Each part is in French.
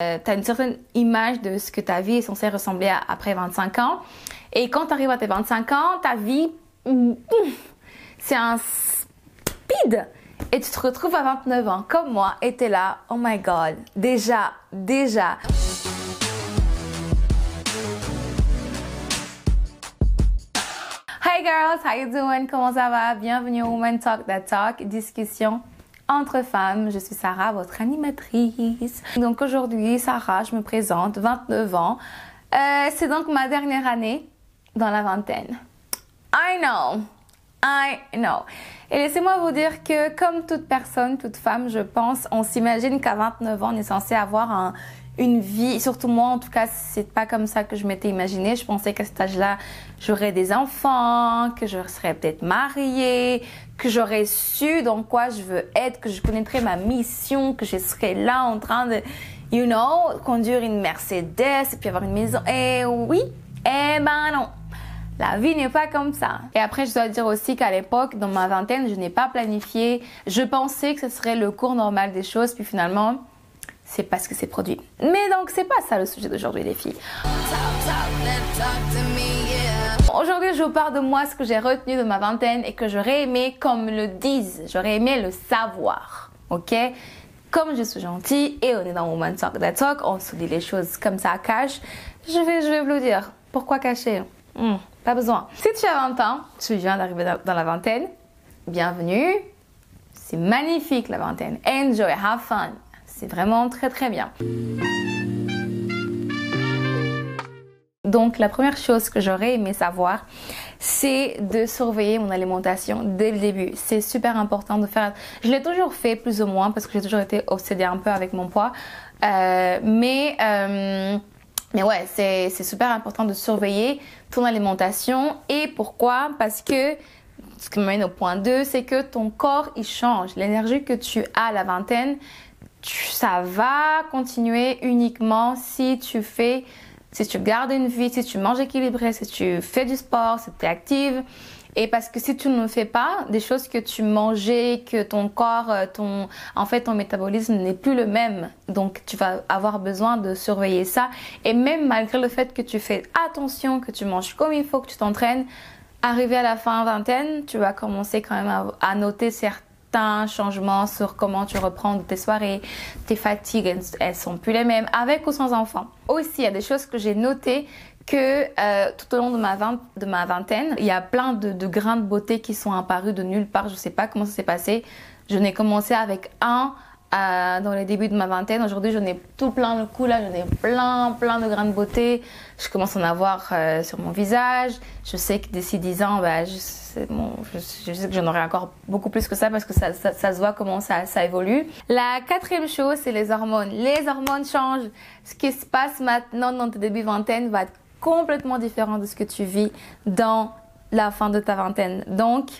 Euh, tu as une certaine image de ce que ta vie est censée ressembler à après 25 ans. Et quand tu arrives à tes 25 ans, ta vie, c'est un speed. Et tu te retrouves à 29 ans, comme moi, et tu es là, oh my god, déjà, déjà. Hi girls, how you doing? Comment ça va? Bienvenue au Woman Talk That Talk, discussion entre femmes. Je suis Sarah, votre animatrice. Donc aujourd'hui, Sarah, je me présente, 29 ans. Euh, c'est donc ma dernière année dans la vingtaine. I know, I know. Et laissez-moi vous dire que comme toute personne, toute femme, je pense, on s'imagine qu'à 29 ans, on est censé avoir un, une vie, surtout moi en tout cas, c'est pas comme ça que je m'étais imaginé. Je pensais qu'à cet âge-là, j'aurais des enfants, que je serais peut-être mariée, que j'aurais su dans quoi je veux être, que je connaîtrais ma mission, que je serais là en train de, you know, conduire une Mercedes et puis avoir une maison. Et oui, eh ben non. La vie n'est pas comme ça. Et après, je dois dire aussi qu'à l'époque, dans ma vingtaine, je n'ai pas planifié. Je pensais que ce serait le cours normal des choses, puis finalement, c'est parce que c'est produit. Mais donc, c'est pas ça le sujet d'aujourd'hui, les filles. Aujourd'hui, je vous parle de moi, ce que j'ai retenu de ma vingtaine et que j'aurais aimé comme le disent. J'aurais aimé le savoir. Ok? Comme je suis gentille et on est dans Woman Talk That Talk, on se dit les choses comme ça cache. Je vais, je vais vous le dire. Pourquoi cacher? Hmm, pas besoin. Si tu as 20 ans, tu viens d'arriver dans la vingtaine, bienvenue. C'est magnifique la vingtaine. Enjoy, have fun. C'est vraiment très très bien. Donc la première chose que j'aurais aimé savoir, c'est de surveiller mon alimentation dès le début. C'est super important de faire. Je l'ai toujours fait plus ou moins parce que j'ai toujours été obsédée un peu avec mon poids. Euh, mais euh, mais ouais, c'est super important de surveiller ton alimentation. Et pourquoi? Parce que ce qui me mène au point 2, c'est que ton corps il change. L'énergie que tu as à la vingtaine, ça va continuer uniquement si tu fais, si tu gardes une vie, si tu manges équilibré, si tu fais du sport, si tu es active. Et parce que si tu ne fais pas des choses que tu mangeais, que ton corps, euh, ton, en fait, ton métabolisme n'est plus le même. Donc, tu vas avoir besoin de surveiller ça. Et même malgré le fait que tu fais attention, que tu manges comme il faut, que tu t'entraînes, arrivé à la fin vingtaine, tu vas commencer quand même à, noter certains un changement sur comment tu reprends tes soirées, tes fatigues, elles, sont plus les mêmes, avec ou sans enfant. Aussi, il y a des choses que j'ai notées que euh, tout au long de ma, vingtaine, il y a plein de, de grains de beauté qui sont apparus de nulle part. Je sais pas comment ça s'est passé. Je n'ai commencé avec un dans les débuts de ma vingtaine. Aujourd'hui, j'en ai tout plein le cou là, j'en ai plein, plein de grains de beauté. Je commence à en avoir euh, sur mon visage. Je sais que d'ici 10 ans, bah, je, bon, je, sais que j'en aurai encore beaucoup plus que ça parce que ça, ça, ça se voit comment ça, ça évolue. La quatrième chose, c'est les hormones. Les hormones changent. Ce qui se passe maintenant dans tes débuts vingtaine va être complètement différent de ce que tu vis dans la fin de ta vingtaine. Donc,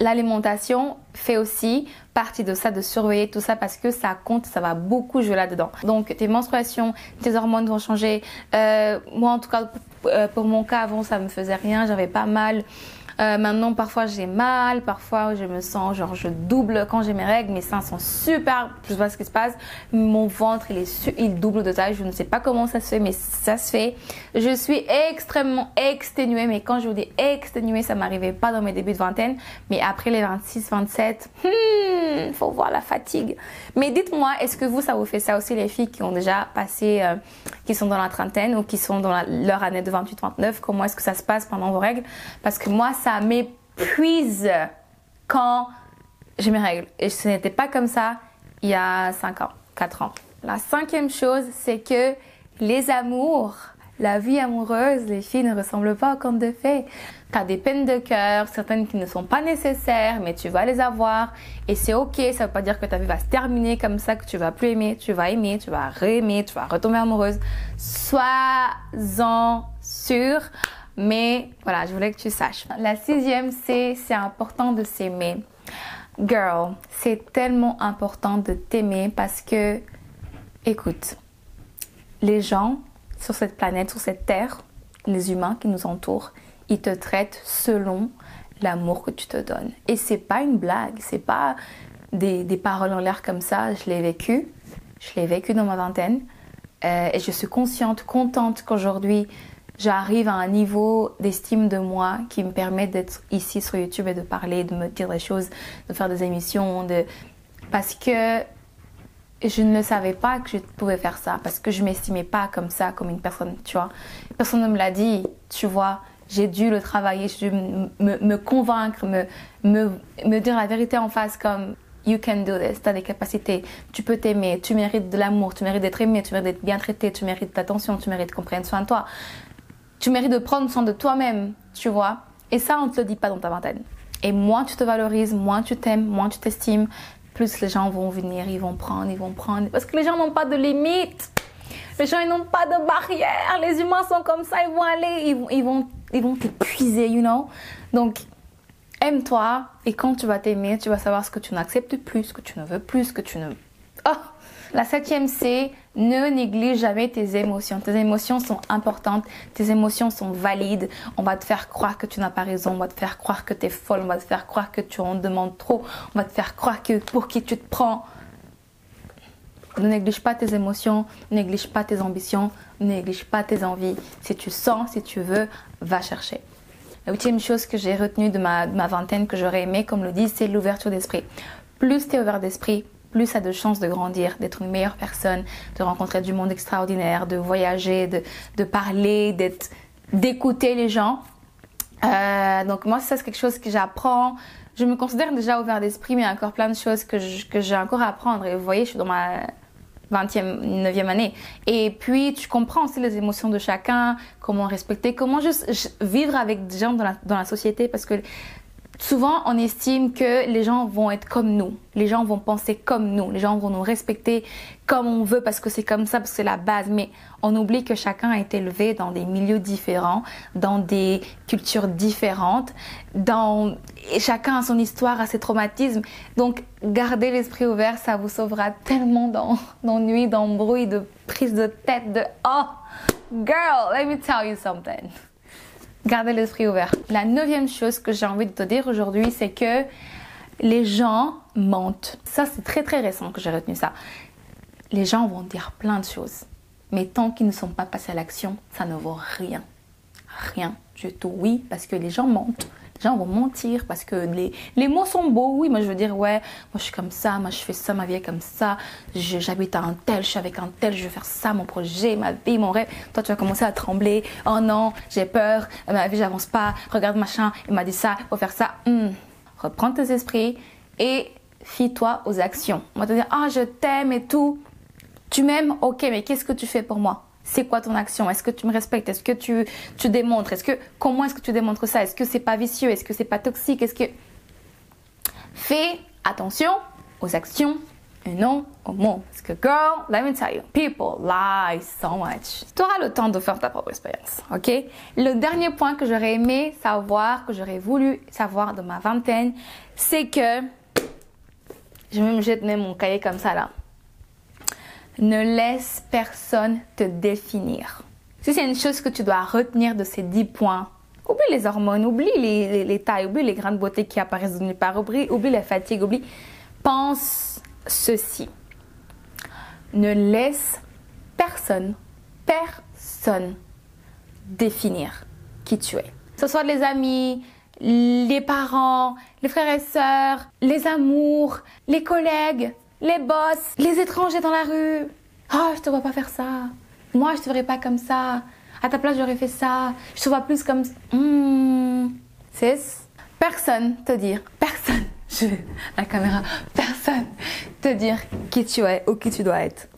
l'alimentation fait aussi partie de ça, de surveiller tout ça parce que ça compte, ça va beaucoup jouer là-dedans. Donc tes menstruations, tes hormones vont changer. Euh, moi en tout cas, euh, pour mon cas avant ça me faisait rien, j'avais pas mal. Euh, maintenant, parfois j'ai mal, parfois je me sens genre je double quand j'ai mes règles, mes seins sont super, je sais pas ce qui se passe, mon ventre il est il double de taille, je ne sais pas comment ça se fait, mais ça se fait. Je suis extrêmement exténuée, mais quand je vous dis exténuée, ça m'arrivait pas dans mes débuts de vingtaine, mais après les 26, 27, hmm, faut voir la fatigue. Mais dites-moi, est-ce que vous ça vous fait ça aussi les filles qui ont déjà passé, euh, qui sont dans la trentaine ou qui sont dans leur année de 28-29, comment est-ce que ça se passe pendant vos règles? Parce que moi ça m'épuise quand j'ai mes règles. Et ce n'était pas comme ça il y a 5 ans, 4 ans. La cinquième chose, c'est que les amours, la vie amoureuse, les filles ne ressemblent pas au conte de fées. Tu as des peines de cœur, certaines qui ne sont pas nécessaires, mais tu vas les avoir. Et c'est ok, ça veut pas dire que ta vie va se terminer comme ça, que tu vas plus aimer. Tu vas aimer, tu vas réaimer, tu vas retomber amoureuse. Sois-en sûr. Mais voilà, je voulais que tu saches. La sixième, c'est c'est important de s'aimer. Girl, c'est tellement important de t'aimer parce que, écoute, les gens sur cette planète, sur cette terre, les humains qui nous entourent, ils te traitent selon l'amour que tu te donnes. Et c'est pas une blague, c'est pas des, des paroles en l'air comme ça. Je l'ai vécu, je l'ai vécu dans ma vingtaine. Euh, et je suis consciente, contente qu'aujourd'hui, j'arrive à un niveau d'estime de moi qui me permet d'être ici sur YouTube et de parler, de me dire des choses, de faire des émissions, de... parce que je ne savais pas que je pouvais faire ça, parce que je m'estimais pas comme ça, comme une personne, tu vois. Personne ne me l'a dit, tu vois. J'ai dû le travailler, j'ai dû me, convaincre, me, me, dire la vérité en face comme You can do this, tu as des capacités, tu peux t'aimer, tu mérites de l'amour, tu mérites d'être aimé, tu mérites d'être bien traité, tu mérites d'attention, tu mérites qu'on prenne soin de toi. Tu mérites de prendre soin de toi-même, tu vois. Et ça, on ne te le dit pas dans ta vingtaine. Et moins tu te valorises, moins tu t'aimes, moins tu t'estimes, plus les gens vont venir, ils vont prendre, ils vont prendre. Parce que les gens n'ont pas de limites. Les gens, ils n'ont pas de barrières. Les humains sont comme ça, ils vont aller, ils vont, ils vont, ils vont t'épuiser, you know. Donc, aime-toi et quand tu vas t'aimer, tu vas savoir ce que tu n'acceptes plus, ce que tu ne veux plus, ce que tu ne... La septième, c'est ne néglige jamais tes émotions. Tes émotions sont importantes, tes émotions sont valides. On va te faire croire que tu n'as pas raison, on va te faire croire que tu es folle, on va te faire croire que tu en demandes trop, on va te faire croire que pour qui tu te prends. Ne néglige pas tes émotions, ne néglige pas tes ambitions, ne néglige pas tes envies. Si tu sens, si tu veux, va chercher. La huitième chose que j'ai retenue de ma, vingtaine que j'aurais aimé, comme le dit, c'est l'ouverture d'esprit. Plus tu es ouvert d'esprit, plus as de chances de grandir, d'être une meilleure personne, de rencontrer du monde extraordinaire, de voyager, de, parler, d'être, d'écouter les gens. Euh, donc moi, ça c'est quelque chose que j'apprends. Je me considère déjà ouvert d'esprit, mais il y a encore plein de choses que, que j'ai encore à apprendre. Et vous voyez, je suis dans ma 20e, 9e année. Et puis, tu comprends aussi les émotions de chacun, comment respecter, comment juste vivre avec des gens dans la, dans la société parce que souvent on estime que les gens vont être comme nous, les gens vont penser comme nous, les gens vont nous respecter comme on veut parce que c'est comme ça, parce que c'est la base. Mais on oublie que chacun a été élevé dans des milieux différents, dans des cultures différentes, dans et chacun a son histoire, a ses traumatismes. Donc gardez l'esprit ouvert, ça vous sauvera tellement d'ennuis, d'embrouilles, de prise de tête, de oh girl, let me tell you something. Gardez l'esprit ouvert. La neuvième chose que j'ai envie de te dire aujourd'hui, c'est que les gens mentent. Ça, c'est très très récent que j'ai retenu ça. Les gens vont dire plein de choses. Mais tant qu'ils ne sont pas passés à l'action, ça ne vaut rien. Rien du tout. Oui, parce que les gens mentent. Les gens vont mentir parce que les, les mots sont beaux. Oui, moi je veux dire, ouais, moi je suis comme ça, moi je fais ça, ma vie est comme ça, j'habite à un tel, je suis avec un tel, je vais faire ça, mon projet, ma vie, mon rêve. Toi, tu vas commencer à trembler. Oh non, j'ai peur, ma vie, j'avance pas. Regarde machin, il m'a dit ça, faut faire ça. Hmm. Reprends tes esprits et fie-toi aux actions. On va te dire, ah, je t'aime et tout. Tu m'aimes, ok, mais qu'est-ce que tu fais pour moi? C'est quoi ton action? Est-ce que tu me respectes? Est-ce que tu, tu démontres? Est-ce que comment est-ce que tu démontres ça? Est-ce que c'est pas vicieux? Est-ce que c'est pas toxique? Est-ce que fais attention aux actions et non aux mots. Parce que girl, let me tell you, people lie so much. Tu auras le temps de faire ta propre expérience, ok? Le dernier point que j'aurais aimé savoir, que j'aurais voulu savoir de ma vingtaine, c'est que je vais me jeter mon cahier comme ça là. Ne laisse personne te définir. Si c'est une chose que tu dois retenir de ces 10 points, oublie les hormones, oublie les, les, tailles, oublie les grandes beautés qui apparaissent de nulle part, oublie, oublie la fatigue, oublie. Pense ceci. Ne laisse personne, personne définir qui tu es. Ce soit les amis, les parents, les frères et sœurs, les amours, les collègues, les boss, les étrangers dans la rue. Oh, je te vois pas faire ça. Moi, je te verrais pas comme ça. À ta place, j'aurais fait ça. Je te vois plus comme. Mmh. personne te dire, personne, je, la caméra, personne te dire qui tu es ou qui tu dois être.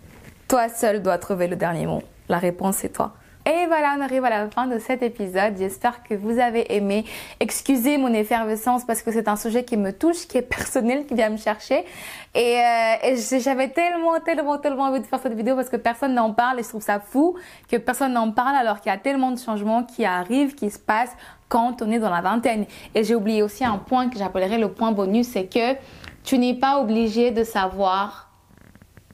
Toi seul dois trouver le dernier mot. La réponse est toi. Et voilà, on arrive à la fin de cet épisode. J'espère que vous avez aimé. Excusez mon effervescence parce que c'est un sujet qui me touche, qui est personnel, qui vient me chercher. Et, euh, j'avais tellement, tellement, tellement envie de faire cette vidéo parce que personne n'en parle et je trouve ça fou que personne n'en parle alors qu'il y a tellement de changements qui arrivent, qui se passent quand on est dans la vingtaine. Et j'ai oublié aussi un point que j'appellerais le point bonus, c'est que tu n'es pas obligé de savoir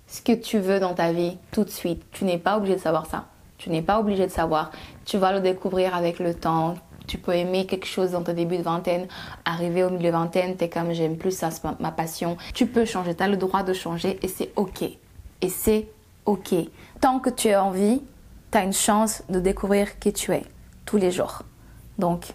ce que tu veux dans ta vie tout de suite. Tu n'es pas obligé de savoir ça. Tu n'es pas obligé de savoir. Tu vas le découvrir avec le temps. Tu peux aimer quelque chose dans ton début de vingtaine, arriver au milieu de vingtaine, es comme j'aime plus ça, c'est ma, passion. Tu peux changer, tu as le droit de changer et c'est ok. Et c'est ok. Tant que tu es en vie, tu as une chance de découvrir qui tu es tous les jours. Donc,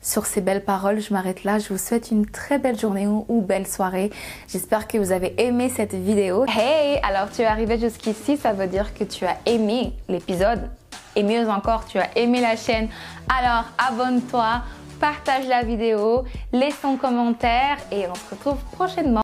sur ces belles paroles, je m'arrête là. Je vous souhaite une très belle journée ou, belle soirée. J'espère que vous avez aimé cette vidéo. Hey, alors tu es arrivé jusqu'ici, ça veut dire que tu as aimé l'épisode. Et mieux encore, tu as aimé la chaîne. Alors abonne-toi, partage la vidéo, laisse ton commentaire et on se retrouve prochainement.